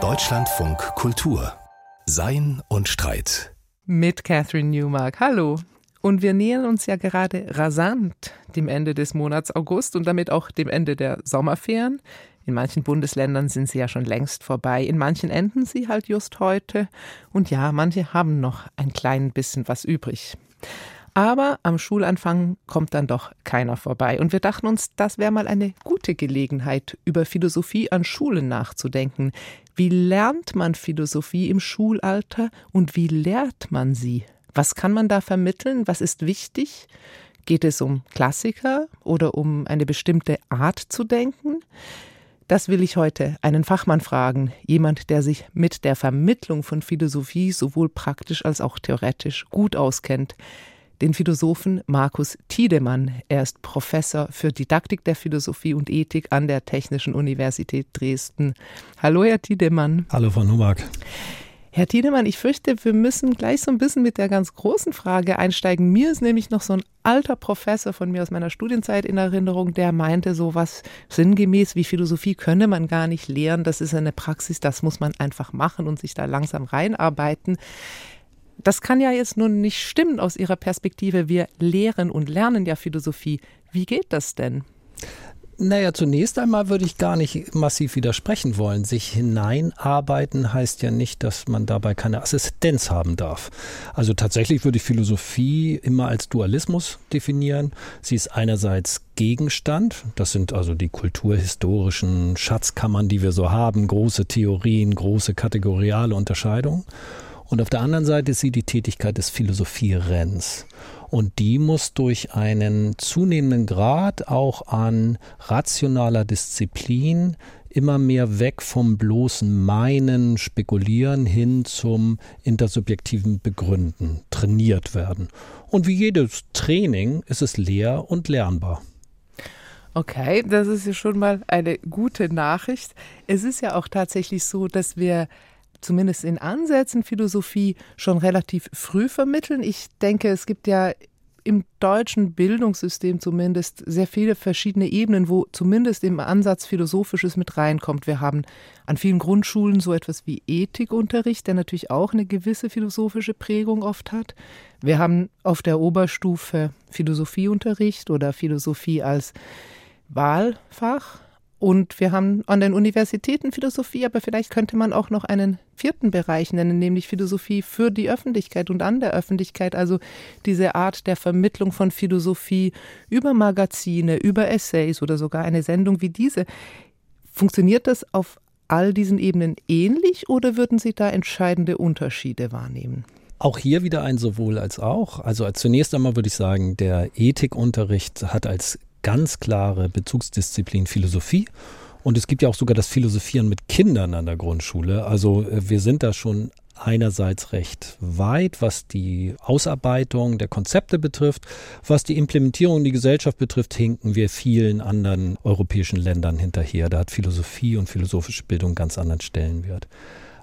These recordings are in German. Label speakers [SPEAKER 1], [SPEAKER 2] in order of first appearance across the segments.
[SPEAKER 1] Deutschlandfunk Kultur Sein und Streit
[SPEAKER 2] mit Catherine Newmark. Hallo. Und wir nähern uns ja gerade rasant dem Ende des Monats August und damit auch dem Ende der Sommerferien. In manchen Bundesländern sind sie ja schon längst vorbei, in manchen enden sie halt just heute. Und ja, manche haben noch ein klein bisschen was übrig. Aber am Schulanfang kommt dann doch keiner vorbei. Und wir dachten uns, das wäre mal eine gute Gelegenheit, über Philosophie an Schulen nachzudenken. Wie lernt man Philosophie im Schulalter und wie lehrt man sie? Was kann man da vermitteln? Was ist wichtig? Geht es um Klassiker oder um eine bestimmte Art zu denken? Das will ich heute einen Fachmann fragen, jemand, der sich mit der Vermittlung von Philosophie sowohl praktisch als auch theoretisch gut auskennt den Philosophen Markus Tiedemann. Er ist Professor für Didaktik der Philosophie und Ethik an der Technischen Universität Dresden. Hallo, Herr Tiedemann.
[SPEAKER 3] Hallo, Frau Nowak.
[SPEAKER 2] Herr Tiedemann, ich fürchte, wir müssen gleich so ein bisschen mit der ganz großen Frage einsteigen. Mir ist nämlich noch so ein alter Professor von mir aus meiner Studienzeit in Erinnerung, der meinte so was sinngemäß wie Philosophie könne man gar nicht lehren. Das ist eine Praxis, das muss man einfach machen und sich da langsam reinarbeiten. Das kann ja jetzt nun nicht stimmen aus Ihrer Perspektive. Wir lehren und lernen ja Philosophie. Wie geht das denn?
[SPEAKER 3] Naja, zunächst einmal würde ich gar nicht massiv widersprechen wollen. Sich hineinarbeiten heißt ja nicht, dass man dabei keine Assistenz haben darf. Also tatsächlich würde ich Philosophie immer als Dualismus definieren. Sie ist einerseits Gegenstand, das sind also die kulturhistorischen Schatzkammern, die wir so haben, große Theorien, große kategoriale Unterscheidungen. Und auf der anderen Seite ist sie die Tätigkeit des Philosophierens. Und die muss durch einen zunehmenden Grad auch an rationaler Disziplin immer mehr weg vom bloßen Meinen, Spekulieren hin zum intersubjektiven Begründen trainiert werden. Und wie jedes Training ist es lehr- und lernbar.
[SPEAKER 2] Okay, das ist ja schon mal eine gute Nachricht. Es ist ja auch tatsächlich so, dass wir zumindest in Ansätzen Philosophie schon relativ früh vermitteln. Ich denke, es gibt ja im deutschen Bildungssystem zumindest sehr viele verschiedene Ebenen, wo zumindest im Ansatz Philosophisches mit reinkommt. Wir haben an vielen Grundschulen so etwas wie Ethikunterricht, der natürlich auch eine gewisse philosophische Prägung oft hat. Wir haben auf der Oberstufe Philosophieunterricht oder Philosophie als Wahlfach. Und wir haben an den Universitäten Philosophie, aber vielleicht könnte man auch noch einen vierten Bereich nennen, nämlich Philosophie für die Öffentlichkeit und an der Öffentlichkeit. Also diese Art der Vermittlung von Philosophie über Magazine, über Essays oder sogar eine Sendung wie diese. Funktioniert das auf all diesen Ebenen ähnlich oder würden Sie da entscheidende Unterschiede wahrnehmen?
[SPEAKER 3] Auch hier wieder ein sowohl als auch. Also zunächst einmal würde ich sagen, der Ethikunterricht hat als ganz klare Bezugsdisziplin Philosophie. Und es gibt ja auch sogar das Philosophieren mit Kindern an der Grundschule. Also äh, wir sind da schon einerseits recht weit, was die Ausarbeitung der Konzepte betrifft. Was die Implementierung in die Gesellschaft betrifft, hinken wir vielen anderen europäischen Ländern hinterher. Da hat Philosophie und philosophische Bildung ganz anderen Stellenwert.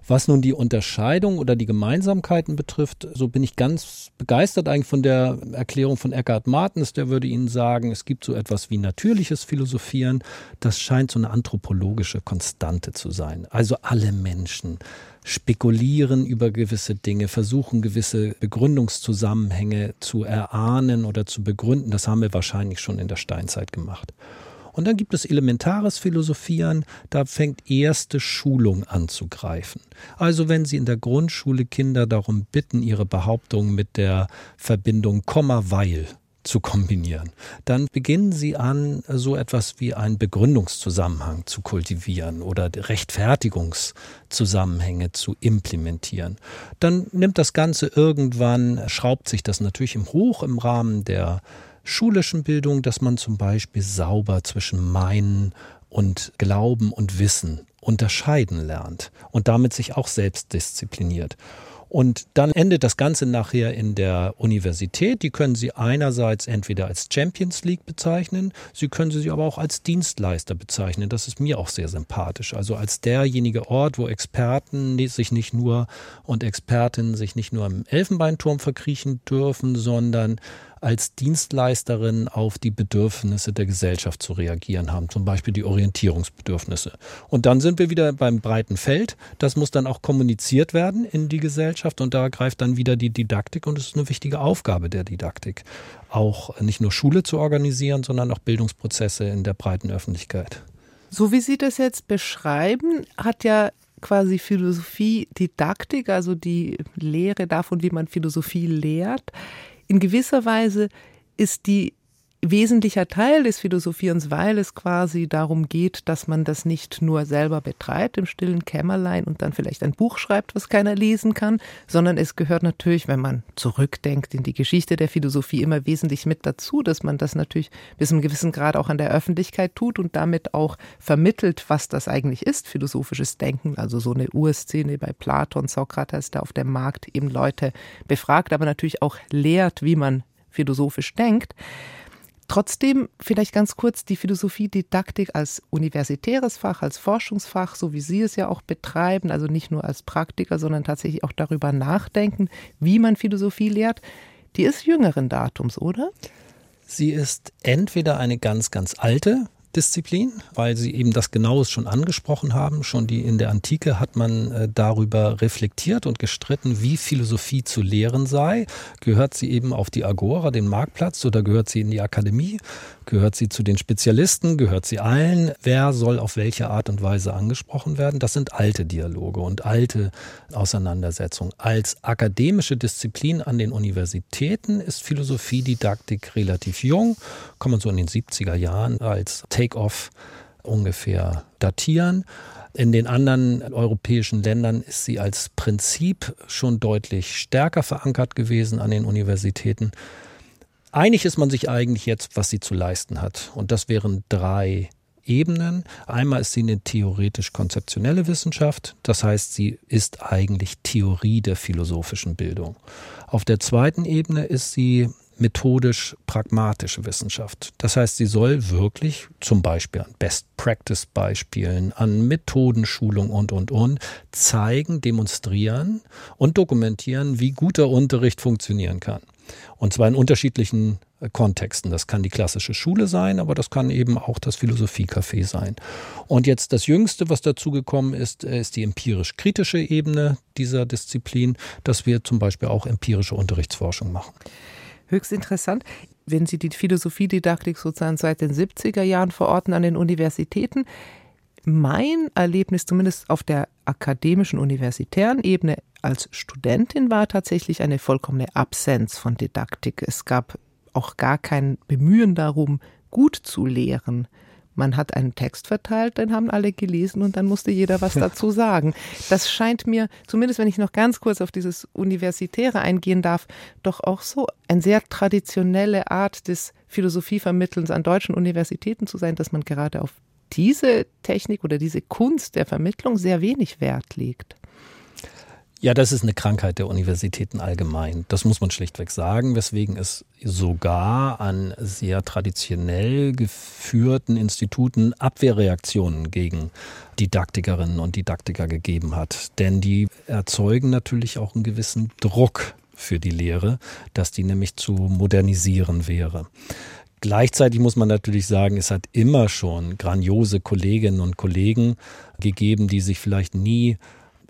[SPEAKER 3] Was nun die Unterscheidung oder die Gemeinsamkeiten betrifft, so bin ich ganz begeistert eigentlich von der Erklärung von Eckhard Martens. Der würde Ihnen sagen, es gibt so etwas wie natürliches Philosophieren. Das scheint so eine anthropologische Konstante zu sein. Also alle Menschen spekulieren über gewisse Dinge, versuchen gewisse Begründungszusammenhänge zu erahnen oder zu begründen. Das haben wir wahrscheinlich schon in der Steinzeit gemacht. Und dann gibt es elementares Philosophieren, da fängt erste Schulung an zu greifen. Also wenn Sie in der Grundschule Kinder darum bitten, ihre Behauptungen mit der Verbindung Komma weil zu kombinieren. Dann beginnen Sie an, so etwas wie einen Begründungszusammenhang zu kultivieren oder Rechtfertigungszusammenhänge zu implementieren. Dann nimmt das Ganze irgendwann, schraubt sich das natürlich im Hoch im Rahmen der schulischen Bildung, dass man zum Beispiel sauber zwischen Meinen und Glauben und Wissen unterscheiden lernt und damit sich auch selbst diszipliniert. Und dann endet das Ganze nachher in der Universität. Die können Sie einerseits entweder als Champions League bezeichnen, Sie können sie aber auch als Dienstleister bezeichnen. Das ist mir auch sehr sympathisch. Also als derjenige Ort, wo Experten sich nicht nur und Expertinnen sich nicht nur im Elfenbeinturm verkriechen dürfen, sondern als Dienstleisterin auf die Bedürfnisse der Gesellschaft zu reagieren haben, zum Beispiel die Orientierungsbedürfnisse. Und dann sind wir wieder beim breiten Feld. Das muss dann auch kommuniziert werden in die Gesellschaft und da greift dann wieder die Didaktik und es ist eine wichtige Aufgabe der Didaktik, auch nicht nur Schule zu organisieren, sondern auch Bildungsprozesse in der breiten Öffentlichkeit.
[SPEAKER 2] So wie Sie das jetzt beschreiben, hat ja quasi Philosophie Didaktik, also die Lehre davon, wie man Philosophie lehrt. In gewisser Weise ist die wesentlicher Teil des Philosophierens, weil es quasi darum geht, dass man das nicht nur selber betreibt im stillen Kämmerlein und dann vielleicht ein Buch schreibt, was keiner lesen kann, sondern es gehört natürlich, wenn man zurückdenkt in die Geschichte der Philosophie, immer wesentlich mit dazu, dass man das natürlich bis zu einem gewissen Grad auch an der Öffentlichkeit tut und damit auch vermittelt, was das eigentlich ist, philosophisches Denken, also so eine Urszene bei Platon, Sokrates, der auf dem Markt eben Leute befragt, aber natürlich auch lehrt, wie man philosophisch denkt. Trotzdem vielleicht ganz kurz die Philosophiedidaktik als universitäres Fach, als Forschungsfach, so wie Sie es ja auch betreiben, also nicht nur als Praktiker, sondern tatsächlich auch darüber nachdenken, wie man Philosophie lehrt, die ist jüngeren Datums, oder?
[SPEAKER 3] Sie ist entweder eine ganz, ganz alte Disziplin, weil Sie eben das Genaues schon angesprochen haben. Schon die in der Antike hat man äh, darüber reflektiert und gestritten, wie Philosophie zu lehren sei. Gehört sie eben auf die Agora, den Marktplatz, oder gehört sie in die Akademie? Gehört sie zu den Spezialisten? Gehört sie allen? Wer soll auf welche Art und Weise angesprochen werden? Das sind alte Dialoge und alte Auseinandersetzungen. Als akademische Disziplin an den Universitäten ist Philosophiedidaktik relativ jung, kann man so in den 70er Jahren als Take-off ungefähr datieren. In den anderen europäischen Ländern ist sie als Prinzip schon deutlich stärker verankert gewesen an den Universitäten. Einig ist man sich eigentlich jetzt, was sie zu leisten hat. Und das wären drei Ebenen. Einmal ist sie eine theoretisch-konzeptionelle Wissenschaft, das heißt, sie ist eigentlich Theorie der philosophischen Bildung. Auf der zweiten Ebene ist sie methodisch-pragmatische Wissenschaft. Das heißt, sie soll wirklich zum Beispiel an Best-Practice-Beispielen, an Methodenschulung und, und, und zeigen, demonstrieren und dokumentieren, wie guter Unterricht funktionieren kann. Und zwar in unterschiedlichen äh, Kontexten. Das kann die klassische Schule sein, aber das kann eben auch das Philosophiecafé sein. Und jetzt das Jüngste, was dazugekommen ist, äh, ist die empirisch-kritische Ebene dieser Disziplin, dass wir zum Beispiel auch empirische Unterrichtsforschung machen.
[SPEAKER 2] Höchst interessant. Wenn Sie die Philosophiedidaktik sozusagen seit den 70er Jahren verorten an den Universitäten, mein Erlebnis zumindest auf der akademischen universitären Ebene als Studentin war tatsächlich eine vollkommene Absenz von Didaktik. Es gab auch gar kein Bemühen darum, gut zu lehren. Man hat einen Text verteilt, den haben alle gelesen und dann musste jeder was dazu sagen. Das scheint mir, zumindest wenn ich noch ganz kurz auf dieses Universitäre eingehen darf, doch auch so eine sehr traditionelle Art des Philosophievermittelns an deutschen Universitäten zu sein, dass man gerade auf diese Technik oder diese Kunst der Vermittlung sehr wenig Wert legt.
[SPEAKER 3] Ja, das ist eine Krankheit der Universitäten allgemein. Das muss man schlichtweg sagen, weswegen es sogar an sehr traditionell geführten Instituten Abwehrreaktionen gegen Didaktikerinnen und Didaktiker gegeben hat. Denn die erzeugen natürlich auch einen gewissen Druck für die Lehre, dass die nämlich zu modernisieren wäre. Gleichzeitig muss man natürlich sagen, es hat immer schon grandiose Kolleginnen und Kollegen gegeben, die sich vielleicht nie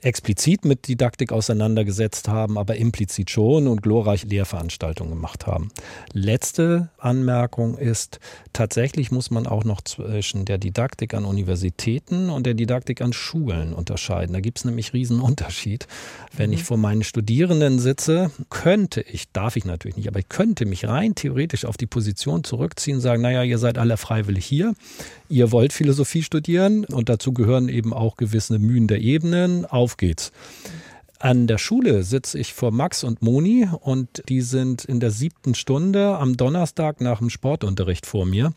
[SPEAKER 3] explizit mit Didaktik auseinandergesetzt haben, aber implizit schon und glorreich Lehrveranstaltungen gemacht haben. Letzte Anmerkung ist, tatsächlich muss man auch noch zwischen der Didaktik an Universitäten und der Didaktik an Schulen unterscheiden. Da gibt es nämlich riesen Unterschied. Wenn ich mhm. vor meinen Studierenden sitze, könnte ich, darf ich natürlich nicht, aber ich könnte mich rein theoretisch auf die Position zurückziehen und sagen, naja, ihr seid alle freiwillig hier, ihr wollt Philosophie studieren und dazu gehören eben auch gewisse Mühen der Ebenen, auf geht's. An der Schule sitze ich vor Max und Moni und die sind in der siebten Stunde am Donnerstag nach dem Sportunterricht vor mir.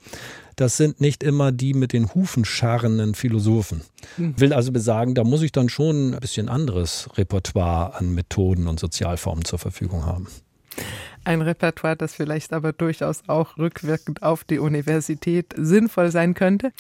[SPEAKER 3] Das sind nicht immer die mit den Hufen scharrenden Philosophen. Hm. Will also besagen, da muss ich dann schon ein bisschen anderes Repertoire an Methoden und Sozialformen zur Verfügung haben.
[SPEAKER 2] Ein Repertoire, das vielleicht aber durchaus auch rückwirkend auf die Universität sinnvoll sein könnte.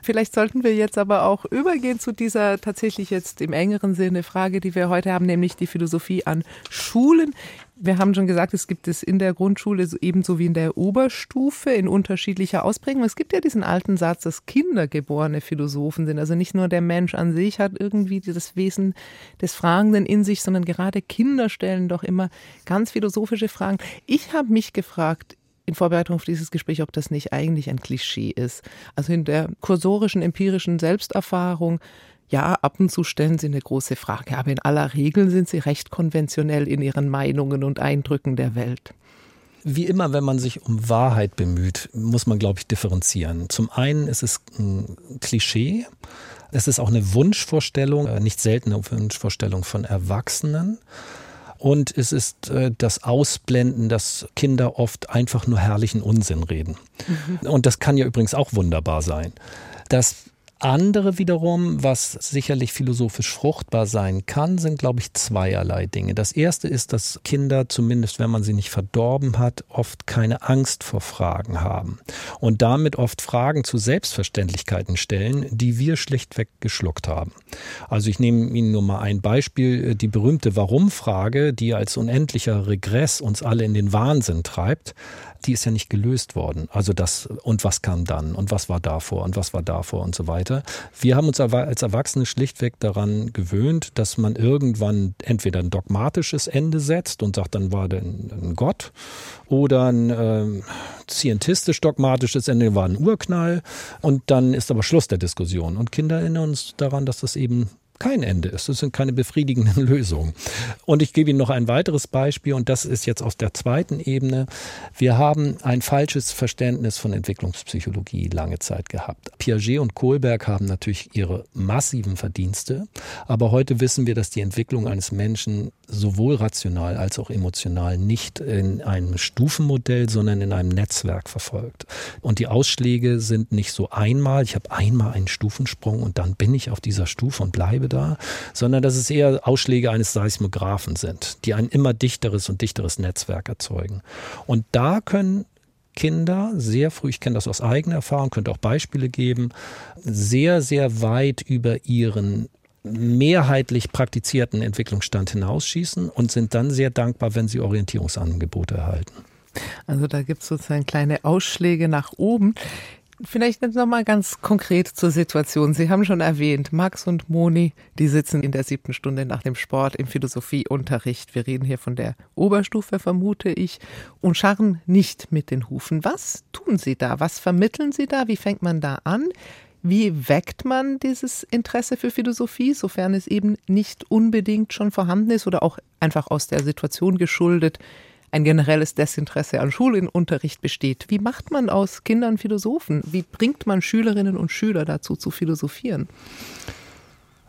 [SPEAKER 2] Vielleicht sollten wir jetzt aber auch übergehen zu dieser tatsächlich jetzt im engeren Sinne Frage, die wir heute haben, nämlich die Philosophie an Schulen. Wir haben schon gesagt, es gibt es in der Grundschule ebenso wie in der Oberstufe in unterschiedlicher Ausprägung. Es gibt ja diesen alten Satz, dass Kinder geborene Philosophen sind. Also nicht nur der Mensch an sich hat irgendwie das Wesen des Fragenden in sich, sondern gerade Kinder stellen doch immer ganz philosophische Fragen. Ich habe mich gefragt, in Vorbereitung auf dieses Gespräch, ob das nicht eigentlich ein Klischee ist. Also in der kursorischen, empirischen Selbsterfahrung ja, ab und zu stellen sie eine große Frage, aber in aller Regel sind sie recht konventionell in ihren Meinungen und Eindrücken der Welt.
[SPEAKER 3] Wie immer, wenn man sich um Wahrheit bemüht, muss man, glaube ich, differenzieren. Zum einen ist es ein Klischee, es ist auch eine Wunschvorstellung, äh, nicht seltene Wunschvorstellung von Erwachsenen. Und es ist äh, das Ausblenden, dass Kinder oft einfach nur herrlichen Unsinn reden. Mhm. Und das kann ja übrigens auch wunderbar sein. Das andere wiederum, was sicherlich philosophisch fruchtbar sein kann, sind, glaube ich, zweierlei Dinge. Das erste ist, dass Kinder, zumindest wenn man sie nicht verdorben hat, oft keine Angst vor Fragen haben und damit oft Fragen zu Selbstverständlichkeiten stellen, die wir schlichtweg geschluckt haben. Also ich nehme Ihnen nur mal ein Beispiel, die berühmte Warum-Frage, die als unendlicher Regress uns alle in den Wahnsinn treibt, die ist ja nicht gelöst worden. Also das, und was kam dann und was war davor und was war davor und so weiter. Wir haben uns als Erwachsene schlichtweg daran gewöhnt, dass man irgendwann entweder ein dogmatisches Ende setzt und sagt, dann war denn ein Gott oder ein äh, scientistisch-dogmatisches Ende war ein Urknall und dann ist aber Schluss der Diskussion. Und Kinder erinnern uns daran, dass das eben kein Ende ist. Es sind keine befriedigenden Lösungen. Und ich gebe Ihnen noch ein weiteres Beispiel und das ist jetzt aus der zweiten Ebene. Wir haben ein falsches Verständnis von Entwicklungspsychologie lange Zeit gehabt. Piaget und Kohlberg haben natürlich ihre massiven Verdienste, aber heute wissen wir, dass die Entwicklung eines Menschen sowohl rational als auch emotional nicht in einem Stufenmodell, sondern in einem Netzwerk verfolgt. Und die Ausschläge sind nicht so einmal, ich habe einmal einen Stufensprung und dann bin ich auf dieser Stufe und bleibe da, sondern dass es eher Ausschläge eines Seismographen sind, die ein immer dichteres und dichteres Netzwerk erzeugen. Und da können Kinder sehr früh, ich kenne das aus eigener Erfahrung, könnte auch Beispiele geben, sehr, sehr weit über ihren mehrheitlich praktizierten Entwicklungsstand hinausschießen und sind dann sehr dankbar, wenn sie Orientierungsangebote erhalten.
[SPEAKER 2] Also da gibt es sozusagen kleine Ausschläge nach oben. Vielleicht noch mal ganz konkret zur Situation. Sie haben schon erwähnt, Max und Moni, die sitzen in der siebten Stunde nach dem Sport im Philosophieunterricht. Wir reden hier von der Oberstufe, vermute ich, und scharren nicht mit den Hufen. Was tun Sie da? Was vermitteln Sie da? Wie fängt man da an? Wie weckt man dieses Interesse für Philosophie, sofern es eben nicht unbedingt schon vorhanden ist oder auch einfach aus der Situation geschuldet ein generelles Desinteresse an Schulunterricht besteht? Wie macht man aus Kindern Philosophen? Wie bringt man Schülerinnen und Schüler dazu zu philosophieren?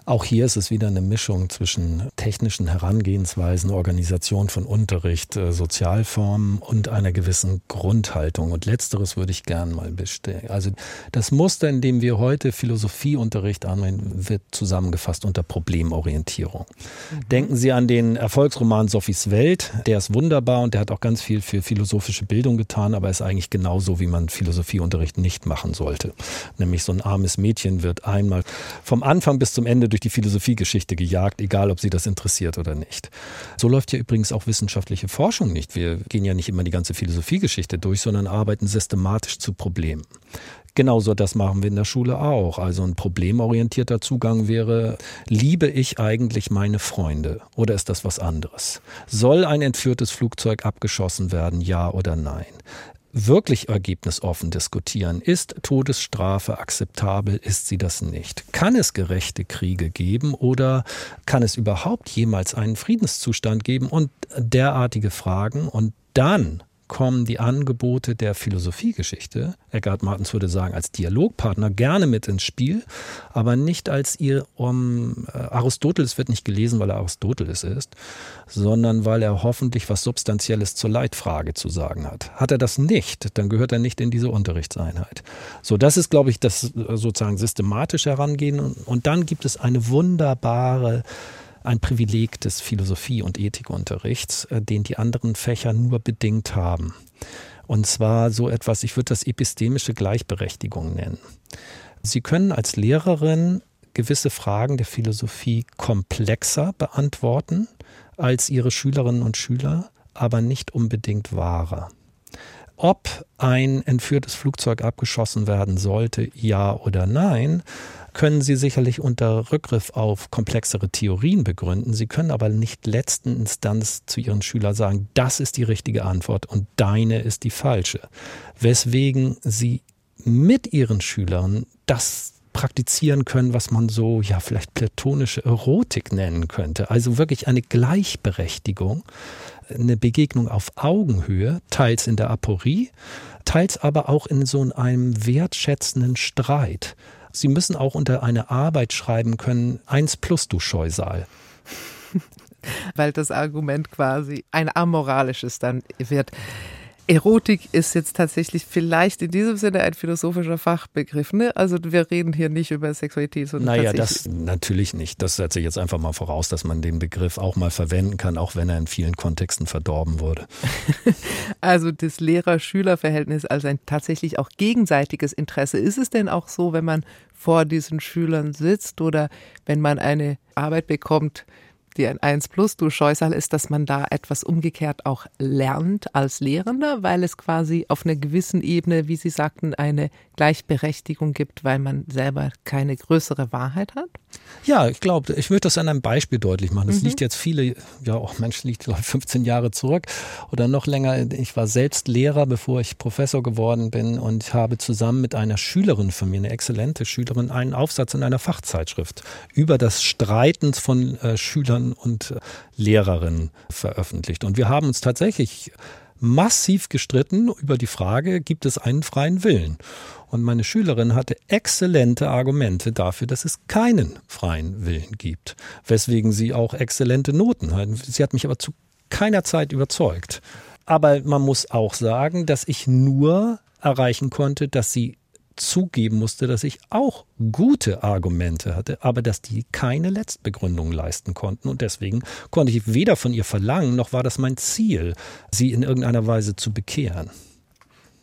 [SPEAKER 3] Auch hier ist es wieder eine Mischung zwischen technischen Herangehensweisen, Organisation von Unterricht, äh, Sozialformen und einer gewissen Grundhaltung. Und letzteres würde ich gern mal bestellen. Also das Muster, in dem wir heute Philosophieunterricht anwenden, wird zusammengefasst unter Problemorientierung. Mhm. Denken Sie an den Erfolgsroman Sophies Welt. Der ist wunderbar und der hat auch ganz viel für philosophische Bildung getan, aber ist eigentlich genauso, wie man Philosophieunterricht nicht machen sollte. Nämlich so ein armes Mädchen wird einmal vom Anfang bis zum Ende durch durch die Philosophiegeschichte gejagt, egal ob sie das interessiert oder nicht. So läuft ja übrigens auch wissenschaftliche Forschung nicht. Wir gehen ja nicht immer die ganze Philosophiegeschichte durch, sondern arbeiten systematisch zu Problemen. Genauso das machen wir in der Schule auch. Also ein problemorientierter Zugang wäre, liebe ich eigentlich meine Freunde oder ist das was anderes? Soll ein entführtes Flugzeug abgeschossen werden, ja oder nein? Wirklich ergebnisoffen diskutieren. Ist Todesstrafe akzeptabel? Ist sie das nicht? Kann es gerechte Kriege geben oder kann es überhaupt jemals einen Friedenszustand geben? Und derartige Fragen. Und dann kommen die Angebote der Philosophiegeschichte, Eckhard Martens würde sagen, als Dialogpartner gerne mit ins Spiel, aber nicht als ihr um äh, Aristoteles wird nicht gelesen, weil er Aristoteles ist, sondern weil er hoffentlich was Substanzielles zur Leitfrage zu sagen hat. Hat er das nicht, dann gehört er nicht in diese Unterrichtseinheit. So, das ist, glaube ich, das äh, sozusagen systematische Herangehen. Und dann gibt es eine wunderbare ein Privileg des Philosophie- und Ethikunterrichts, äh, den die anderen Fächer nur bedingt haben. Und zwar so etwas, ich würde das epistemische Gleichberechtigung nennen. Sie können als Lehrerin gewisse Fragen der Philosophie komplexer beantworten als ihre Schülerinnen und Schüler, aber nicht unbedingt wahrer. Ob ein entführtes Flugzeug abgeschossen werden sollte, ja oder nein, können Sie sicherlich unter Rückgriff auf komplexere Theorien begründen. Sie können aber nicht letzten Instanz zu Ihren Schülern sagen, das ist die richtige Antwort und deine ist die falsche. Weswegen Sie mit Ihren Schülern das praktizieren können, was man so, ja, vielleicht platonische Erotik nennen könnte. Also wirklich eine Gleichberechtigung, eine Begegnung auf Augenhöhe, teils in der Aporie, teils aber auch in so einem wertschätzenden Streit. Sie müssen auch unter eine Arbeit schreiben können, eins plus du Scheusal.
[SPEAKER 2] Weil das Argument quasi ein amoralisches dann wird. Erotik ist jetzt tatsächlich vielleicht in diesem Sinne ein philosophischer Fachbegriff. Ne? Also wir reden hier nicht über Sexualität,
[SPEAKER 3] sondern Naja, das natürlich nicht. Das setze ich jetzt einfach mal voraus, dass man den Begriff auch mal verwenden kann, auch wenn er in vielen Kontexten verdorben wurde.
[SPEAKER 2] also das Lehrer-Schüler-Verhältnis als ein tatsächlich auch gegenseitiges Interesse. Ist es denn auch so, wenn man vor diesen Schülern sitzt oder wenn man eine Arbeit bekommt, die ein 1 plus du Scheusal ist, dass man da etwas umgekehrt auch lernt als Lehrender, weil es quasi auf einer gewissen Ebene, wie Sie sagten, eine Gleichberechtigung gibt, weil man selber keine größere Wahrheit hat?
[SPEAKER 3] Ja, ich glaube, ich würde das an einem Beispiel deutlich machen. Das mhm. liegt jetzt viele, ja, auch oh Mensch, liegt 15 Jahre zurück oder noch länger. Ich war selbst Lehrer, bevor ich Professor geworden bin und habe zusammen mit einer Schülerin von mir, eine exzellente Schülerin, einen Aufsatz in einer Fachzeitschrift über das Streiten von äh, Schülern und äh, Lehrerinnen veröffentlicht. Und wir haben uns tatsächlich massiv gestritten über die Frage, gibt es einen freien Willen? Und meine Schülerin hatte exzellente Argumente dafür, dass es keinen freien Willen gibt, weswegen sie auch exzellente Noten hat. Sie hat mich aber zu keiner Zeit überzeugt. Aber man muss auch sagen, dass ich nur erreichen konnte, dass sie zugeben musste, dass ich auch gute Argumente hatte, aber dass die keine Letztbegründung leisten konnten. Und deswegen konnte ich weder von ihr verlangen, noch war das mein Ziel, sie in irgendeiner Weise zu bekehren.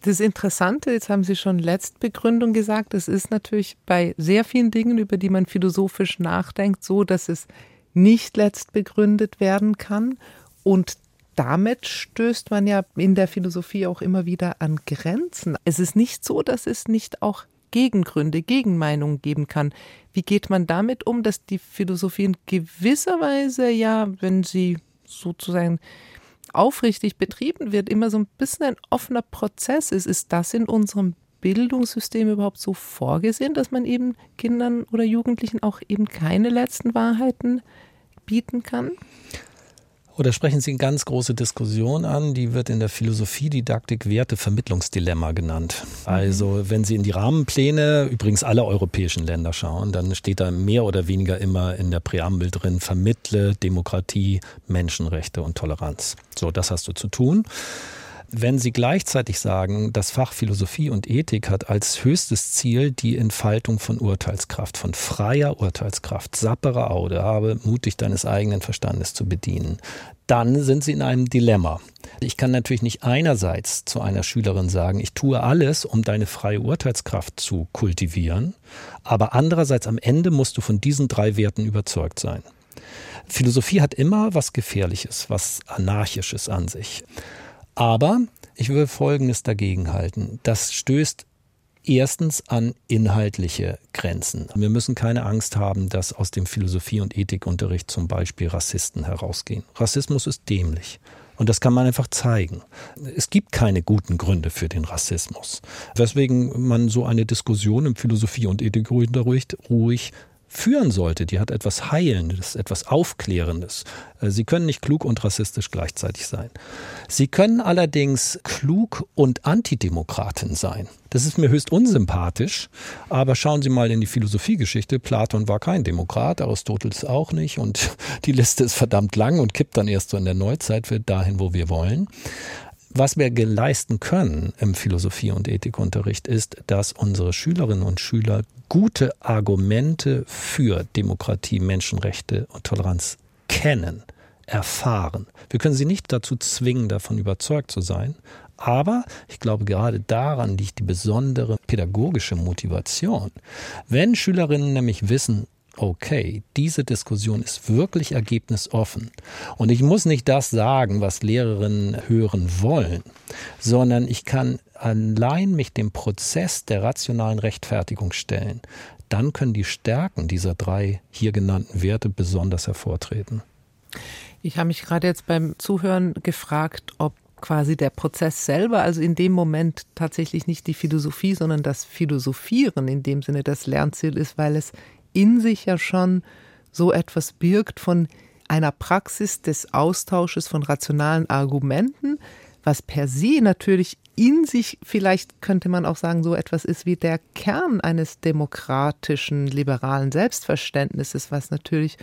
[SPEAKER 2] Das Interessante, jetzt haben Sie schon Letztbegründung gesagt, es ist natürlich bei sehr vielen Dingen, über die man philosophisch nachdenkt, so, dass es nicht letztbegründet werden kann. Und damit stößt man ja in der Philosophie auch immer wieder an Grenzen. Es ist nicht so, dass es nicht auch Gegengründe, Gegenmeinungen geben kann. Wie geht man damit um, dass die Philosophie in gewisser Weise ja, wenn sie sozusagen aufrichtig betrieben wird, immer so ein bisschen ein offener Prozess ist? Ist das in unserem Bildungssystem überhaupt so vorgesehen, dass man eben Kindern oder Jugendlichen auch eben keine letzten Wahrheiten bieten kann?
[SPEAKER 3] Oder sprechen Sie eine ganz große Diskussion an, die wird in der Philosophiedidaktik Wertevermittlungsdilemma genannt. Also wenn Sie in die Rahmenpläne, übrigens alle europäischen Länder schauen, dann steht da mehr oder weniger immer in der Präambel drin, vermittle Demokratie, Menschenrechte und Toleranz. So, das hast du zu tun. Wenn Sie gleichzeitig sagen, das Fach Philosophie und Ethik hat als höchstes Ziel die Entfaltung von Urteilskraft, von freier Urteilskraft, sappere Aude, habe mutig deines eigenen Verstandes zu bedienen, dann sind Sie in einem Dilemma. Ich kann natürlich nicht einerseits zu einer Schülerin sagen, ich tue alles, um deine freie Urteilskraft zu kultivieren, aber andererseits am Ende musst du von diesen drei Werten überzeugt sein. Philosophie hat immer was Gefährliches, was Anarchisches an sich. Aber ich will Folgendes dagegen halten. Das stößt erstens an inhaltliche Grenzen. Wir müssen keine Angst haben, dass aus dem Philosophie- und Ethikunterricht zum Beispiel Rassisten herausgehen. Rassismus ist dämlich. Und das kann man einfach zeigen. Es gibt keine guten Gründe für den Rassismus. Weswegen man so eine Diskussion im Philosophie- und Ethikunterricht ruhig führen sollte, die hat etwas Heilendes, etwas Aufklärendes. Äh, sie können nicht klug und rassistisch gleichzeitig sein. Sie können allerdings klug und Antidemokratin sein. Das ist mir höchst unsympathisch, aber schauen Sie mal in die Philosophiegeschichte. Platon war kein Demokrat, Aristoteles auch nicht und die Liste ist verdammt lang und kippt dann erst so in der Neuzeit für dahin, wo wir wollen. Was wir leisten können im Philosophie- und Ethikunterricht ist, dass unsere Schülerinnen und Schüler gute Argumente für Demokratie, Menschenrechte und Toleranz kennen, erfahren. Wir können sie nicht dazu zwingen, davon überzeugt zu sein, aber ich glaube, gerade daran liegt die besondere pädagogische Motivation. Wenn Schülerinnen nämlich wissen, okay, diese Diskussion ist wirklich ergebnisoffen. Und ich muss nicht das sagen, was Lehrerinnen hören wollen, sondern ich kann allein mich dem Prozess der rationalen Rechtfertigung stellen. Dann können die Stärken dieser drei hier genannten Werte besonders hervortreten.
[SPEAKER 2] Ich habe mich gerade jetzt beim Zuhören gefragt, ob quasi der Prozess selber, also in dem Moment tatsächlich nicht die Philosophie, sondern das Philosophieren in dem Sinne das Lernziel ist, weil es in sich ja schon so etwas birgt von einer Praxis des Austausches von rationalen Argumenten, was per se natürlich in sich vielleicht könnte man auch sagen, so etwas ist wie der Kern eines demokratischen, liberalen Selbstverständnisses, was natürlich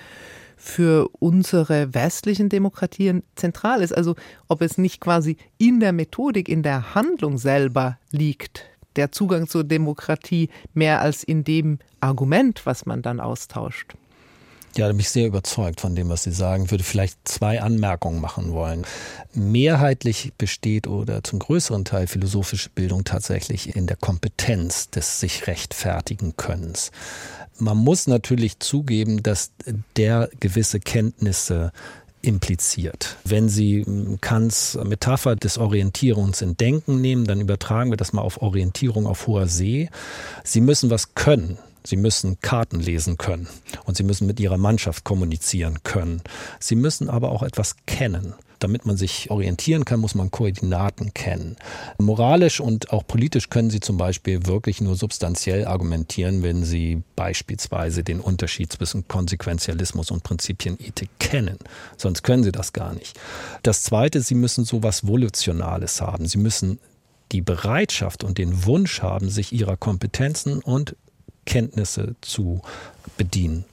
[SPEAKER 2] für unsere westlichen Demokratien zentral ist. Also ob es nicht quasi in der Methodik, in der Handlung selber liegt, der Zugang zur Demokratie mehr als in dem Argument, was man dann austauscht.
[SPEAKER 3] Ja, da bin ich sehr überzeugt von dem, was Sie sagen. Würde vielleicht zwei Anmerkungen machen wollen. Mehrheitlich besteht oder zum größeren Teil philosophische Bildung tatsächlich in der Kompetenz des sich rechtfertigen Könnens. Man muss natürlich zugeben, dass der gewisse Kenntnisse impliziert. Wenn Sie Kants Metapher des Orientierungs in Denken nehmen, dann übertragen wir das mal auf Orientierung auf hoher See. Sie müssen was können. Sie müssen Karten lesen können und Sie müssen mit Ihrer Mannschaft kommunizieren können. Sie müssen aber auch etwas kennen. Damit man sich orientieren kann, muss man Koordinaten kennen. Moralisch und auch politisch können Sie zum Beispiel wirklich nur substanziell argumentieren, wenn Sie beispielsweise den Unterschied zwischen Konsequenzialismus und Prinzipienethik kennen. Sonst können Sie das gar nicht. Das Zweite, Sie müssen sowas Volitionales haben. Sie müssen die Bereitschaft und den Wunsch haben, sich ihrer Kompetenzen und Kenntnisse zu bedienen.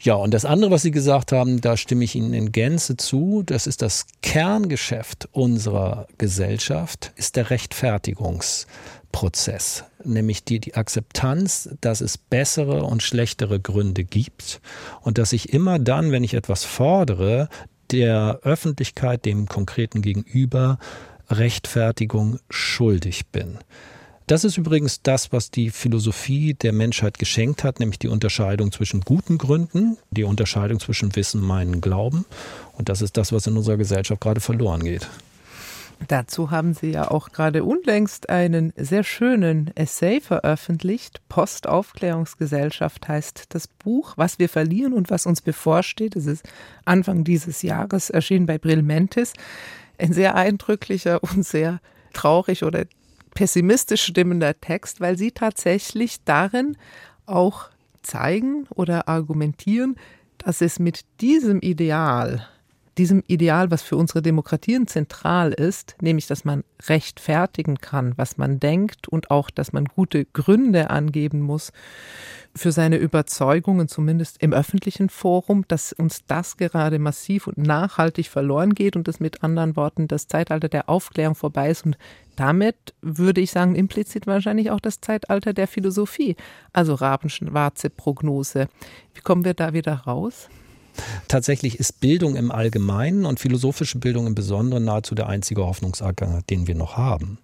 [SPEAKER 3] Ja, und das andere, was Sie gesagt haben, da stimme ich Ihnen in Gänze zu. Das ist das Kerngeschäft unserer Gesellschaft, ist der Rechtfertigungsprozess, nämlich die, die Akzeptanz, dass es bessere und schlechtere Gründe gibt und dass ich immer dann, wenn ich etwas fordere, der Öffentlichkeit, dem konkreten Gegenüber Rechtfertigung schuldig bin. Das ist übrigens das, was die Philosophie der Menschheit geschenkt hat, nämlich die Unterscheidung zwischen guten Gründen, die Unterscheidung zwischen Wissen, Meinen, Glauben. Und das ist das, was in unserer Gesellschaft gerade verloren geht.
[SPEAKER 2] Dazu haben Sie ja auch gerade unlängst einen sehr schönen Essay veröffentlicht. Postaufklärungsgesellschaft heißt das Buch, was wir verlieren und was uns bevorsteht. Es ist Anfang dieses Jahres erschienen bei Brilmentis. Ein sehr eindrücklicher und sehr traurig oder pessimistisch stimmender Text, weil sie tatsächlich darin auch zeigen oder argumentieren, dass es mit diesem Ideal, diesem Ideal, was für unsere Demokratien zentral ist, nämlich dass man rechtfertigen kann, was man denkt und auch, dass man gute Gründe angeben muss für seine Überzeugungen, zumindest im öffentlichen Forum, dass uns das gerade massiv und nachhaltig verloren geht und dass mit anderen Worten das Zeitalter der Aufklärung vorbei ist und damit würde ich sagen, implizit wahrscheinlich auch das Zeitalter der Philosophie, also Rabenschwarze Prognose. Wie kommen wir da wieder raus?
[SPEAKER 3] Tatsächlich ist Bildung im Allgemeinen und philosophische Bildung im Besonderen nahezu der einzige Hoffnungsacker, den wir noch haben.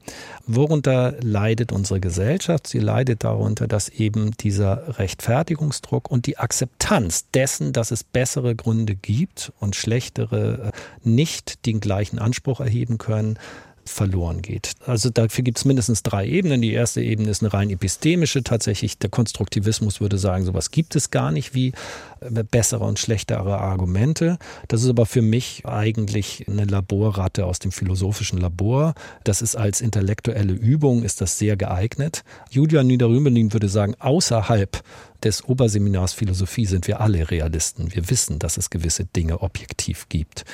[SPEAKER 3] Worunter leidet unsere Gesellschaft? Sie leidet darunter, dass eben dieser Rechtfertigungsdruck und die Akzeptanz dessen, dass es bessere Gründe gibt und schlechtere äh, nicht den gleichen Anspruch erheben können, verloren geht. Also dafür gibt es mindestens drei Ebenen. Die erste Ebene ist eine rein epistemische. Tatsächlich, der Konstruktivismus würde sagen, sowas gibt es gar nicht wie äh, bessere und schlechtere Argumente. Das ist aber für mich eigentlich eine Laborratte aus dem philosophischen Labor. Das ist als intellektuelle Übung, ist das sehr geeignet. Julian Niederrümelin würde sagen, außerhalb des Oberseminars Philosophie sind wir alle Realisten. Wir wissen, dass es gewisse Dinge objektiv gibt.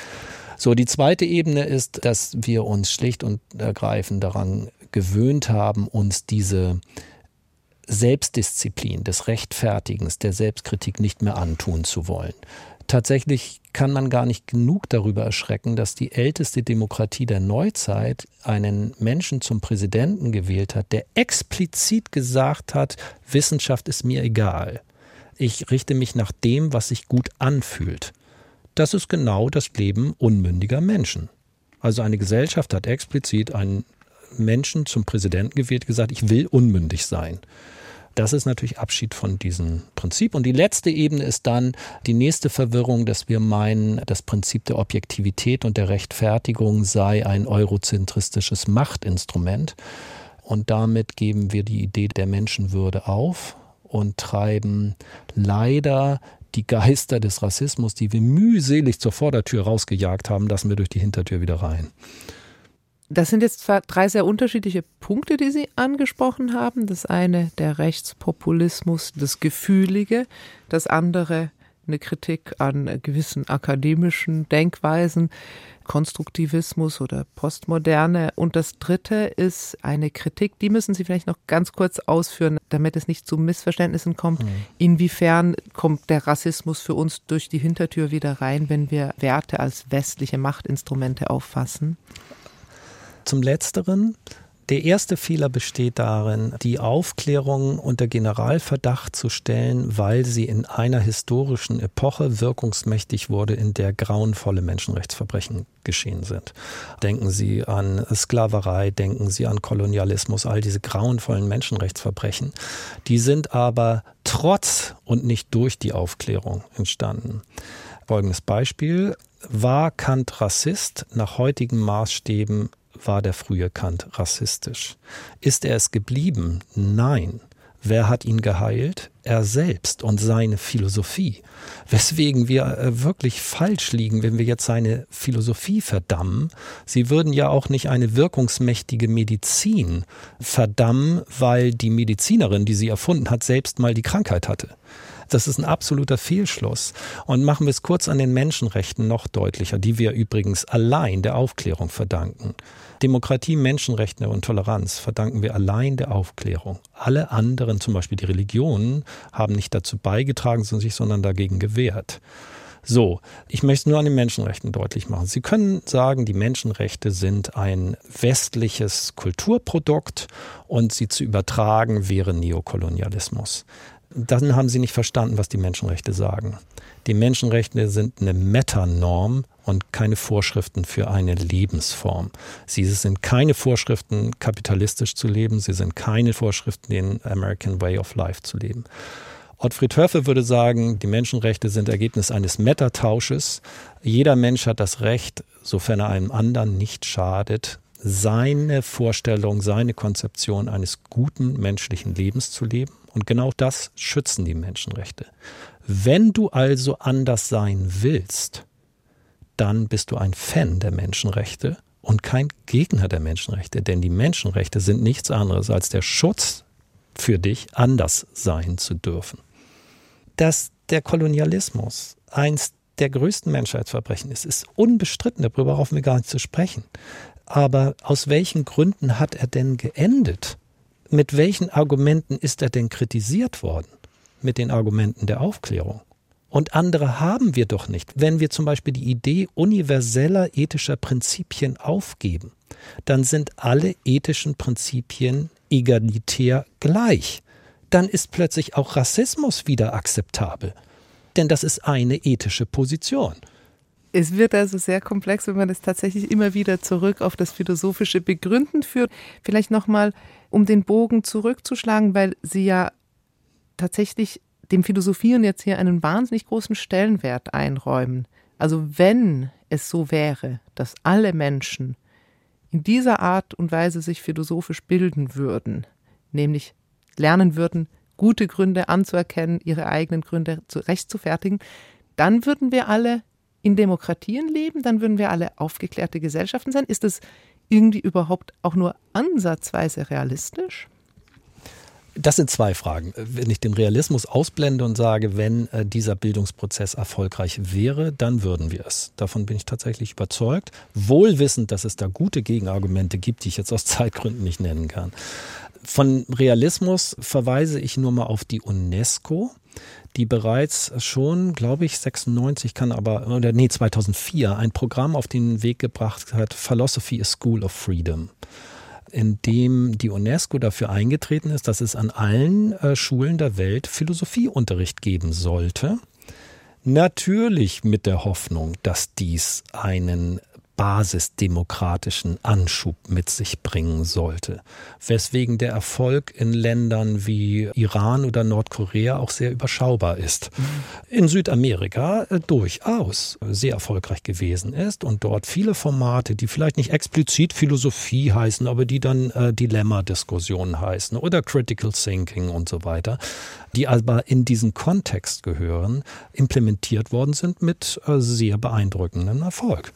[SPEAKER 3] So, die zweite Ebene ist, dass wir uns schlicht und ergreifend daran gewöhnt haben, uns diese Selbstdisziplin des Rechtfertigens, der Selbstkritik nicht mehr antun zu wollen. Tatsächlich kann man gar nicht genug darüber erschrecken, dass die älteste Demokratie der Neuzeit einen Menschen zum Präsidenten gewählt hat, der explizit gesagt hat, Wissenschaft ist mir egal. Ich richte mich nach dem, was sich gut anfühlt. Das ist genau das Leben unmündiger Menschen. Also eine Gesellschaft hat explizit einen Menschen zum Präsidenten gewählt, gesagt, ich will unmündig sein. Das ist natürlich Abschied von diesem Prinzip. Und die letzte Ebene ist dann die nächste Verwirrung, dass wir meinen, das Prinzip der Objektivität und der Rechtfertigung sei ein eurozentristisches Machtinstrument. Und damit geben wir die Idee der Menschenwürde auf und treiben leider die Geister des Rassismus, die wir mühselig zur Vordertür rausgejagt haben, lassen wir durch die Hintertür wieder rein.
[SPEAKER 2] Das sind jetzt zwar drei sehr unterschiedliche Punkte, die Sie angesprochen haben. Das eine der Rechtspopulismus, das Gefühlige, das andere eine Kritik an gewissen akademischen Denkweisen, Konstruktivismus oder Postmoderne. Und das dritte ist eine Kritik, die müssen Sie vielleicht noch ganz kurz ausführen, damit es nicht zu Missverständnissen kommt. Mhm. Inwiefern kommt der Rassismus für uns durch die Hintertür wieder rein, wenn wir Werte als westliche Machtinstrumente auffassen?
[SPEAKER 3] Zum Letzteren. Der erste Fehler besteht darin, die Aufklärung unter Generalverdacht zu stellen, weil sie in einer historischen Epoche wirkungsmächtig wurde, in der grauenvolle Menschenrechtsverbrechen geschehen sind. Denken Sie an Sklaverei, denken Sie an Kolonialismus, all diese grauenvollen Menschenrechtsverbrechen. Die sind aber trotz und nicht durch die Aufklärung entstanden. Folgendes Beispiel. War Kant Rassist? Nach heutigen Maßstäben war der frühe Kant rassistisch. Ist er es geblieben? Nein. Wer hat ihn geheilt? Er selbst und seine Philosophie. Weswegen wir äh, wirklich falsch liegen, wenn wir jetzt seine Philosophie verdammen. Sie würden ja auch nicht eine wirkungsmächtige Medizin verdammen, weil die Medizinerin, die sie erfunden hat, selbst mal die Krankheit hatte. Das ist ein absoluter Fehlschluss. Und machen wir es kurz an den Menschenrechten noch deutlicher, die wir übrigens allein der Aufklärung verdanken. Demokratie, Menschenrechte und Toleranz verdanken wir allein der Aufklärung. Alle anderen, zum Beispiel die Religionen, haben nicht dazu beigetragen, sich sondern dagegen gewehrt. So, ich möchte es nur an den Menschenrechten deutlich machen. Sie können sagen, die Menschenrechte sind ein westliches Kulturprodukt und sie zu übertragen wäre Neokolonialismus dann haben sie nicht verstanden, was die Menschenrechte sagen. Die Menschenrechte sind eine Metanorm und keine Vorschriften für eine Lebensform. Sie sind keine Vorschriften, kapitalistisch zu leben. Sie sind keine Vorschriften, den American Way of Life zu leben. Ottfried Hörfe würde sagen, die Menschenrechte sind Ergebnis eines Metatausches. Jeder Mensch hat das Recht, sofern er einem anderen nicht schadet, seine Vorstellung, seine Konzeption eines guten menschlichen Lebens zu leben. Und genau das schützen die Menschenrechte. Wenn du also anders sein willst, dann bist du ein Fan der Menschenrechte und kein Gegner der Menschenrechte. Denn die Menschenrechte sind nichts anderes als der Schutz für dich, anders sein zu dürfen. Dass der Kolonialismus eins der größten Menschheitsverbrechen ist, ist unbestritten. Darüber brauchen wir gar nicht zu sprechen. Aber aus welchen Gründen hat er denn geendet? Mit welchen Argumenten ist er denn kritisiert worden? Mit den Argumenten der Aufklärung. Und andere haben wir doch nicht. Wenn wir zum Beispiel die Idee universeller ethischer Prinzipien aufgeben, dann sind alle ethischen Prinzipien egalitär gleich. Dann ist plötzlich auch Rassismus wieder akzeptabel. Denn das ist eine ethische Position.
[SPEAKER 2] Es wird also sehr komplex, wenn man es tatsächlich immer wieder zurück auf das philosophische Begründen führt. Vielleicht nochmal, um den Bogen zurückzuschlagen, weil Sie ja tatsächlich dem Philosophieren jetzt hier einen wahnsinnig großen Stellenwert einräumen. Also wenn es so wäre, dass alle Menschen in dieser Art und Weise sich philosophisch bilden würden, nämlich lernen würden, gute Gründe anzuerkennen, ihre eigenen Gründe zurechtzufertigen, dann würden wir alle in Demokratien leben, dann würden wir alle aufgeklärte Gesellschaften sein. Ist das irgendwie überhaupt auch nur ansatzweise realistisch?
[SPEAKER 3] Das sind zwei Fragen. Wenn ich den Realismus ausblende und sage, wenn äh, dieser Bildungsprozess erfolgreich wäre, dann würden wir es. Davon bin ich tatsächlich überzeugt. Wohlwissend, dass es da gute Gegenargumente gibt, die ich jetzt aus Zeitgründen nicht nennen kann. Von Realismus verweise ich nur mal auf die UNESCO die bereits schon, glaube ich, 96 kann aber, oder nee, 2004 ein Programm auf den Weg gebracht hat, Philosophy is School of Freedom in dem die UNESCO dafür eingetreten ist, dass es an allen äh, Schulen der Welt Philosophieunterricht geben sollte. Natürlich mit der Hoffnung, dass dies einen basisdemokratischen Anschub mit sich bringen sollte. Weswegen der Erfolg in Ländern wie Iran oder Nordkorea auch sehr überschaubar ist. In Südamerika äh, durchaus sehr erfolgreich gewesen ist und dort viele Formate, die vielleicht nicht explizit Philosophie heißen, aber die dann äh, Dilemma-Diskussionen heißen oder Critical Thinking und so weiter, die aber in diesen Kontext gehören, implementiert worden sind mit äh, sehr beeindruckendem Erfolg.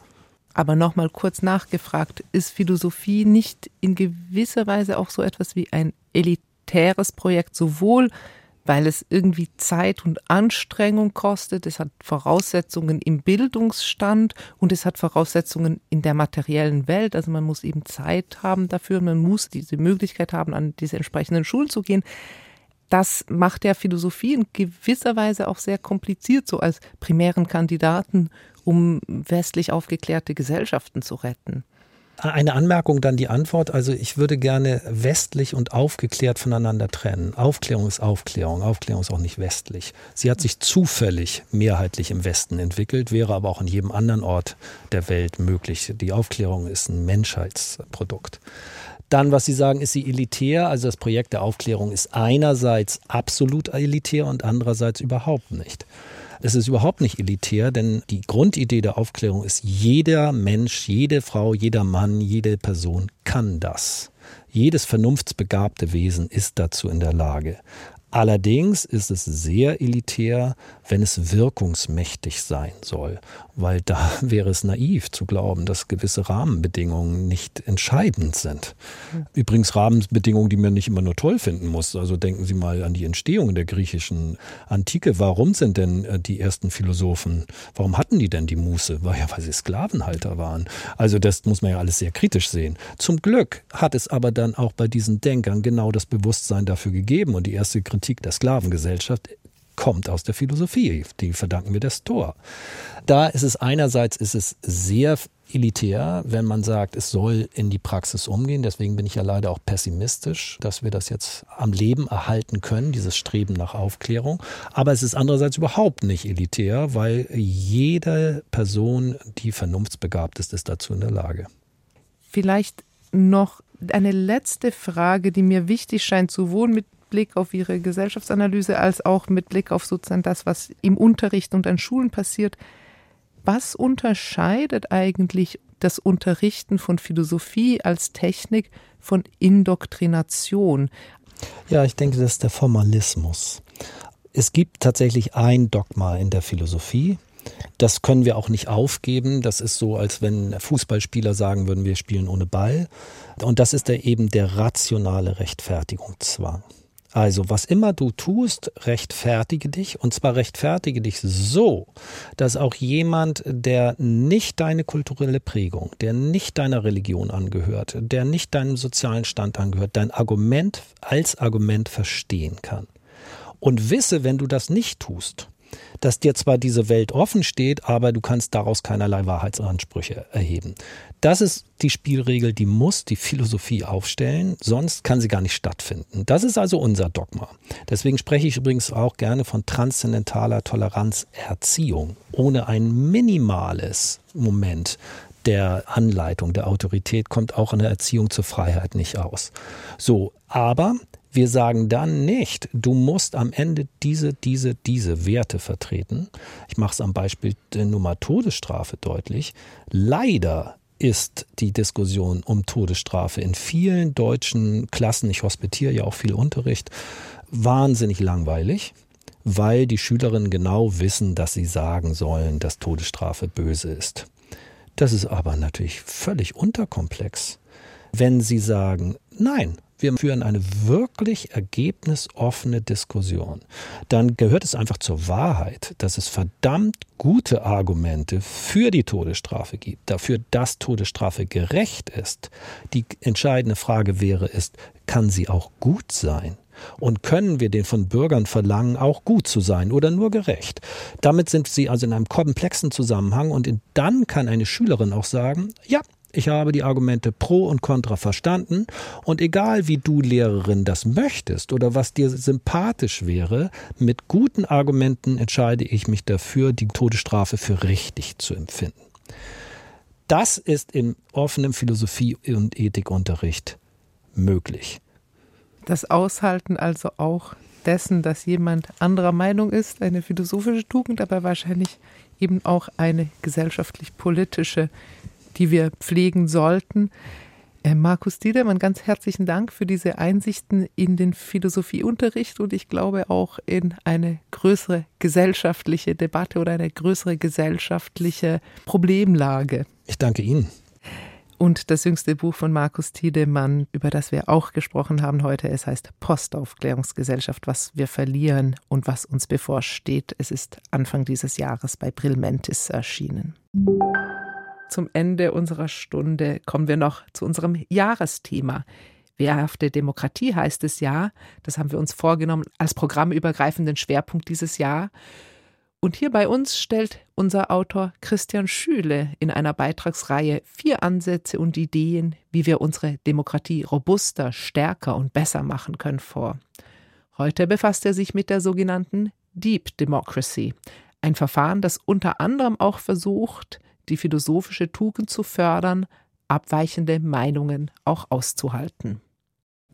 [SPEAKER 2] Aber nochmal kurz nachgefragt, ist Philosophie nicht in gewisser Weise auch so etwas wie ein elitäres Projekt, sowohl weil es irgendwie Zeit und Anstrengung kostet, es hat Voraussetzungen im Bildungsstand und es hat Voraussetzungen in der materiellen Welt. Also man muss eben Zeit haben dafür, man muss diese Möglichkeit haben, an diese entsprechenden Schulen zu gehen. Das macht ja Philosophie in gewisser Weise auch sehr kompliziert, so als primären Kandidaten um westlich aufgeklärte Gesellschaften zu retten.
[SPEAKER 3] Eine Anmerkung, dann die Antwort. Also ich würde gerne westlich und aufgeklärt voneinander trennen. Aufklärung ist Aufklärung. Aufklärung ist auch nicht westlich. Sie hat sich zufällig mehrheitlich im Westen entwickelt, wäre aber auch an jedem anderen Ort der Welt möglich. Die Aufklärung ist ein Menschheitsprodukt. Dann, was Sie sagen, ist sie elitär. Also das Projekt der Aufklärung ist einerseits absolut elitär und andererseits überhaupt nicht. Es ist überhaupt nicht elitär, denn die Grundidee der Aufklärung ist, jeder Mensch, jede Frau, jeder Mann, jede Person kann das. Jedes vernunftsbegabte Wesen ist dazu in der Lage. Allerdings ist es sehr elitär, wenn es wirkungsmächtig sein soll, weil da wäre es naiv zu glauben, dass gewisse Rahmenbedingungen nicht entscheidend sind. Übrigens Rahmenbedingungen, die man nicht immer nur toll finden muss. Also denken Sie mal an die Entstehung der griechischen Antike. Warum sind denn äh, die ersten Philosophen, warum hatten die denn die Muße? War ja, weil sie Sklavenhalter waren. Also das muss man ja alles sehr kritisch sehen. Zum Glück hat es aber dann auch bei diesen Denkern genau das Bewusstsein dafür gegeben und die erste Kritik Kritik der Sklavengesellschaft kommt aus der Philosophie. Die verdanken wir das Tor. Da ist es einerseits ist es sehr elitär, wenn man sagt, es soll in die Praxis umgehen. Deswegen bin ich ja leider auch pessimistisch, dass wir das jetzt am Leben erhalten können, dieses Streben nach Aufklärung. Aber es ist andererseits überhaupt nicht elitär, weil jede Person, die vernunftsbegabt ist, ist dazu in der Lage.
[SPEAKER 2] Vielleicht noch eine letzte Frage, die mir wichtig scheint, sowohl mit Blick auf ihre Gesellschaftsanalyse als auch mit Blick auf sozusagen das, was im Unterricht und an Schulen passiert. Was unterscheidet eigentlich das Unterrichten von Philosophie als Technik von Indoktrination?
[SPEAKER 3] Ja, ich denke, das ist der Formalismus. Es gibt tatsächlich ein Dogma in der Philosophie. Das können wir auch nicht aufgeben. Das ist so, als wenn Fußballspieler sagen würden, wir spielen ohne Ball. Und das ist der eben der rationale Rechtfertigungszwang. Also, was immer du tust, rechtfertige dich und zwar rechtfertige dich so, dass auch jemand, der nicht deine kulturelle Prägung, der nicht deiner Religion angehört, der nicht deinem sozialen Stand angehört, dein Argument als Argument verstehen kann. Und wisse, wenn du das nicht tust, dass dir zwar diese Welt offen steht, aber du kannst daraus keinerlei Wahrheitsansprüche erheben. Das ist die Spielregel, die muss die Philosophie aufstellen, sonst kann sie gar nicht stattfinden. Das ist also unser Dogma. Deswegen spreche ich übrigens auch gerne von transzendentaler Toleranzerziehung, ohne ein minimales Moment der Anleitung, der Autorität kommt auch in der Erziehung zur Freiheit nicht aus. So, aber wir sagen dann nicht, du musst am Ende diese, diese, diese Werte vertreten. Ich mache es am Beispiel der Nummer Todesstrafe deutlich. Leider ist die Diskussion um Todesstrafe in vielen deutschen Klassen, ich hospitiere ja auch viel Unterricht, wahnsinnig langweilig, weil die Schülerinnen genau wissen, dass sie sagen sollen, dass Todesstrafe böse ist. Das ist aber natürlich völlig unterkomplex. Wenn sie sagen, nein, wir führen eine wirklich ergebnisoffene Diskussion, dann gehört es einfach zur Wahrheit, dass es verdammt gute Argumente für die Todesstrafe gibt, dafür, dass Todesstrafe gerecht ist. Die entscheidende Frage wäre, ist, kann sie auch gut sein? Und können wir den von Bürgern verlangen, auch gut zu sein oder nur gerecht? Damit sind sie also in einem komplexen Zusammenhang und dann kann eine Schülerin auch sagen, ja, ich habe die Argumente pro und contra verstanden und egal wie du Lehrerin das möchtest oder was dir sympathisch wäre, mit guten Argumenten entscheide ich mich dafür, die Todesstrafe für richtig zu empfinden. Das ist in offenem Philosophie- und Ethikunterricht möglich.
[SPEAKER 2] Das Aushalten also auch dessen, dass jemand anderer Meinung ist, eine philosophische Tugend, aber wahrscheinlich eben auch eine gesellschaftlich-politische, die wir pflegen sollten. Äh, Markus Diedermann, ganz herzlichen Dank für diese Einsichten in den Philosophieunterricht und ich glaube auch in eine größere gesellschaftliche Debatte oder eine größere gesellschaftliche Problemlage.
[SPEAKER 3] Ich danke Ihnen.
[SPEAKER 2] Und das jüngste Buch von Markus Tiedemann, über das wir auch gesprochen haben heute, es heißt Postaufklärungsgesellschaft, was wir verlieren und was uns bevorsteht. Es ist Anfang dieses Jahres bei Brilmentis erschienen. Zum Ende unserer Stunde kommen wir noch zu unserem Jahresthema. Wehrhafte Demokratie heißt es ja. Das haben wir uns vorgenommen als programmübergreifenden Schwerpunkt dieses Jahr. Und hier bei uns stellt unser Autor Christian Schüle in einer Beitragsreihe vier Ansätze und Ideen, wie wir unsere Demokratie robuster, stärker und besser machen können vor. Heute befasst er sich mit der sogenannten Deep Democracy, ein Verfahren, das unter anderem auch versucht, die philosophische Tugend zu fördern, abweichende Meinungen auch auszuhalten.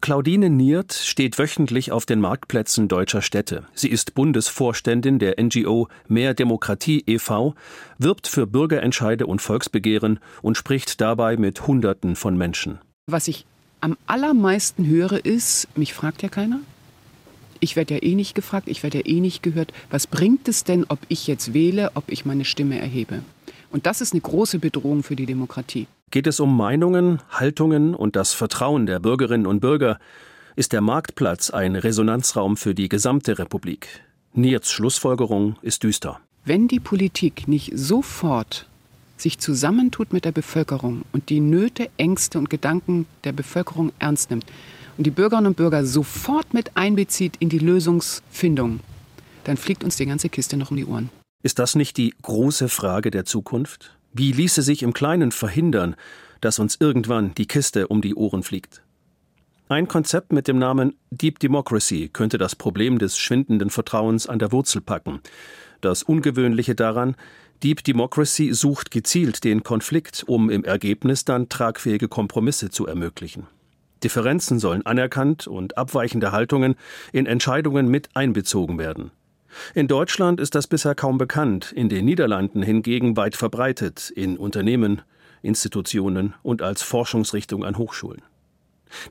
[SPEAKER 4] Claudine Niert steht wöchentlich auf den Marktplätzen deutscher Städte. Sie ist Bundesvorständin der NGO Mehr Demokratie e.V., wirbt für Bürgerentscheide und Volksbegehren und spricht dabei mit Hunderten von Menschen.
[SPEAKER 5] Was ich am allermeisten höre, ist, mich fragt ja keiner. Ich werde ja eh nicht gefragt, ich werde ja eh nicht gehört. Was bringt es denn, ob ich jetzt wähle, ob ich meine Stimme erhebe? Und das ist eine große Bedrohung für die Demokratie.
[SPEAKER 4] Geht es um Meinungen, Haltungen und das Vertrauen der Bürgerinnen und Bürger, ist der Marktplatz ein Resonanzraum für die gesamte Republik. Nierts Schlussfolgerung ist düster.
[SPEAKER 5] Wenn die Politik nicht sofort sich zusammentut mit der Bevölkerung und die Nöte, Ängste und Gedanken der Bevölkerung ernst nimmt und die Bürgerinnen und Bürger sofort mit einbezieht in die Lösungsfindung, dann fliegt uns die ganze Kiste noch um die Ohren.
[SPEAKER 4] Ist das nicht die große Frage der Zukunft? Wie ließe sich im Kleinen verhindern, dass uns irgendwann die Kiste um die Ohren fliegt? Ein Konzept mit dem Namen Deep Democracy könnte das Problem des schwindenden Vertrauens an der Wurzel packen. Das Ungewöhnliche daran, Deep Democracy sucht gezielt den Konflikt, um im Ergebnis dann tragfähige Kompromisse zu ermöglichen. Differenzen sollen anerkannt und abweichende Haltungen in Entscheidungen mit einbezogen werden. In Deutschland ist das bisher kaum bekannt, in den Niederlanden hingegen weit verbreitet, in Unternehmen, Institutionen und als Forschungsrichtung an Hochschulen.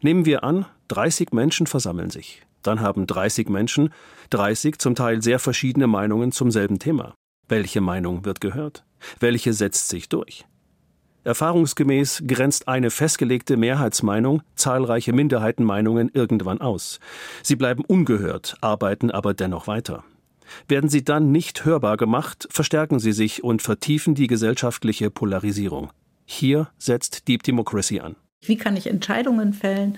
[SPEAKER 4] Nehmen wir an, 30 Menschen versammeln sich. Dann haben 30 Menschen 30 zum Teil sehr verschiedene Meinungen zum selben Thema. Welche Meinung wird gehört? Welche setzt sich durch? Erfahrungsgemäß grenzt eine festgelegte Mehrheitsmeinung zahlreiche Minderheitenmeinungen irgendwann aus. Sie bleiben ungehört, arbeiten aber dennoch weiter. Werden sie dann nicht hörbar gemacht, verstärken sie sich und vertiefen die gesellschaftliche Polarisierung. Hier setzt Deep Democracy an.
[SPEAKER 6] Wie kann ich Entscheidungen fällen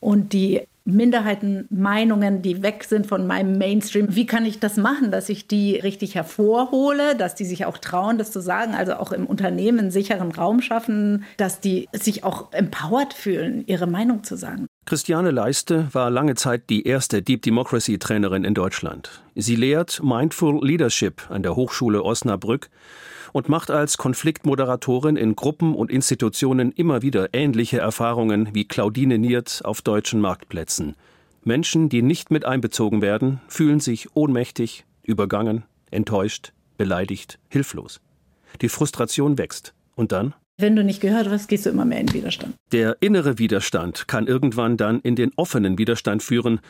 [SPEAKER 6] und die Minderheitenmeinungen, die weg sind von meinem Mainstream. Wie kann ich das machen, dass ich die richtig hervorhole, dass die sich auch trauen, das zu sagen, also auch im Unternehmen sicheren Raum schaffen, dass die sich auch empowered fühlen, ihre Meinung zu sagen?
[SPEAKER 4] Christiane Leiste war lange Zeit die erste Deep Democracy Trainerin in Deutschland. Sie lehrt Mindful Leadership an der Hochschule Osnabrück und macht als Konfliktmoderatorin in Gruppen und Institutionen immer wieder ähnliche Erfahrungen wie Claudine Niert auf deutschen Marktplätzen. Menschen, die nicht mit einbezogen werden, fühlen sich ohnmächtig, übergangen, enttäuscht, beleidigt, hilflos. Die Frustration wächst. Und dann?
[SPEAKER 6] Wenn du nicht gehört wirst, gehst du immer mehr in Widerstand.
[SPEAKER 4] Der innere Widerstand kann irgendwann dann in den offenen Widerstand führen.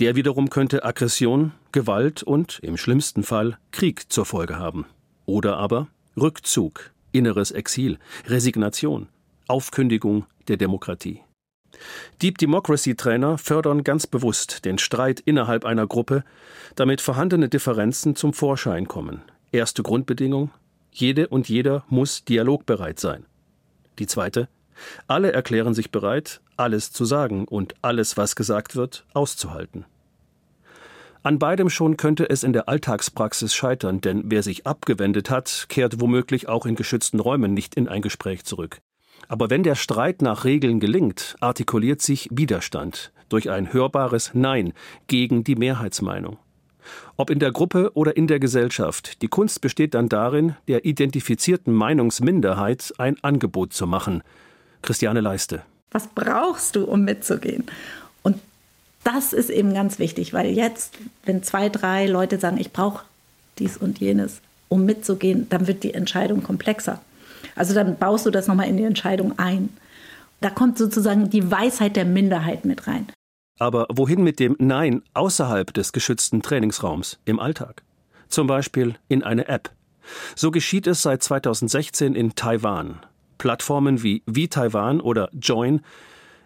[SPEAKER 4] Der wiederum könnte Aggression, Gewalt und im schlimmsten Fall Krieg zur Folge haben. Oder aber Rückzug, inneres Exil, Resignation, Aufkündigung der Demokratie. Deep Democracy Trainer fördern ganz bewusst den Streit innerhalb einer Gruppe, damit vorhandene Differenzen zum Vorschein kommen. Erste Grundbedingung: jede und jeder muss dialogbereit sein. Die zweite, alle erklären sich bereit, alles zu sagen und alles, was gesagt wird, auszuhalten. An beidem schon könnte es in der Alltagspraxis scheitern, denn wer sich abgewendet hat, kehrt womöglich auch in geschützten Räumen nicht in ein Gespräch zurück. Aber wenn der Streit nach Regeln gelingt, artikuliert sich Widerstand durch ein hörbares Nein gegen die Mehrheitsmeinung. Ob in der Gruppe oder in der Gesellschaft, die Kunst besteht dann darin, der identifizierten Meinungsminderheit ein Angebot zu machen. Christiane Leiste.
[SPEAKER 6] Was brauchst du, um mitzugehen? Und das ist eben ganz wichtig, weil jetzt, wenn zwei, drei Leute sagen, ich brauche dies und jenes, um mitzugehen, dann wird die Entscheidung komplexer. Also dann baust du das nochmal in die Entscheidung ein. Da kommt sozusagen die Weisheit der Minderheit mit rein.
[SPEAKER 4] Aber wohin mit dem Nein außerhalb des geschützten Trainingsraums im Alltag? Zum Beispiel in eine App. So geschieht es seit 2016 in Taiwan. Plattformen wie Wie Taiwan oder Join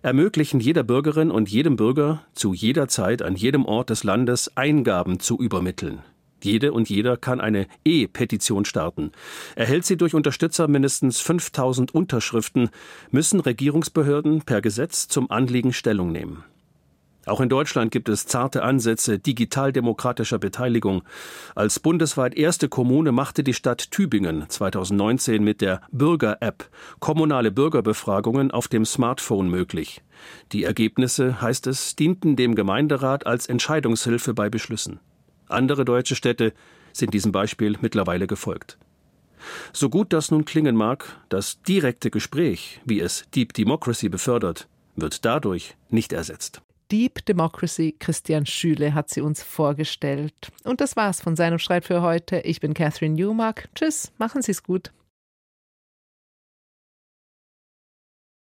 [SPEAKER 4] ermöglichen jeder Bürgerin und jedem Bürger zu jeder Zeit an jedem Ort des Landes Eingaben zu übermitteln. Jede und jeder kann eine E-Petition starten. Erhält sie durch Unterstützer mindestens 5000 Unterschriften, müssen Regierungsbehörden per Gesetz zum Anliegen Stellung nehmen. Auch in Deutschland gibt es zarte Ansätze digitaldemokratischer Beteiligung. Als bundesweit erste Kommune machte die Stadt Tübingen 2019 mit der Bürger-App kommunale Bürgerbefragungen auf dem Smartphone möglich. Die Ergebnisse, heißt es, dienten dem Gemeinderat als Entscheidungshilfe bei Beschlüssen. Andere deutsche Städte sind diesem Beispiel mittlerweile gefolgt. So gut das nun klingen mag, das direkte Gespräch, wie es Deep Democracy befördert, wird dadurch nicht ersetzt.
[SPEAKER 2] Deep Democracy, Christian Schüle hat sie uns vorgestellt. Und das war's von seinem Streit für heute. Ich bin Catherine Newmark. Tschüss, machen Sie's gut.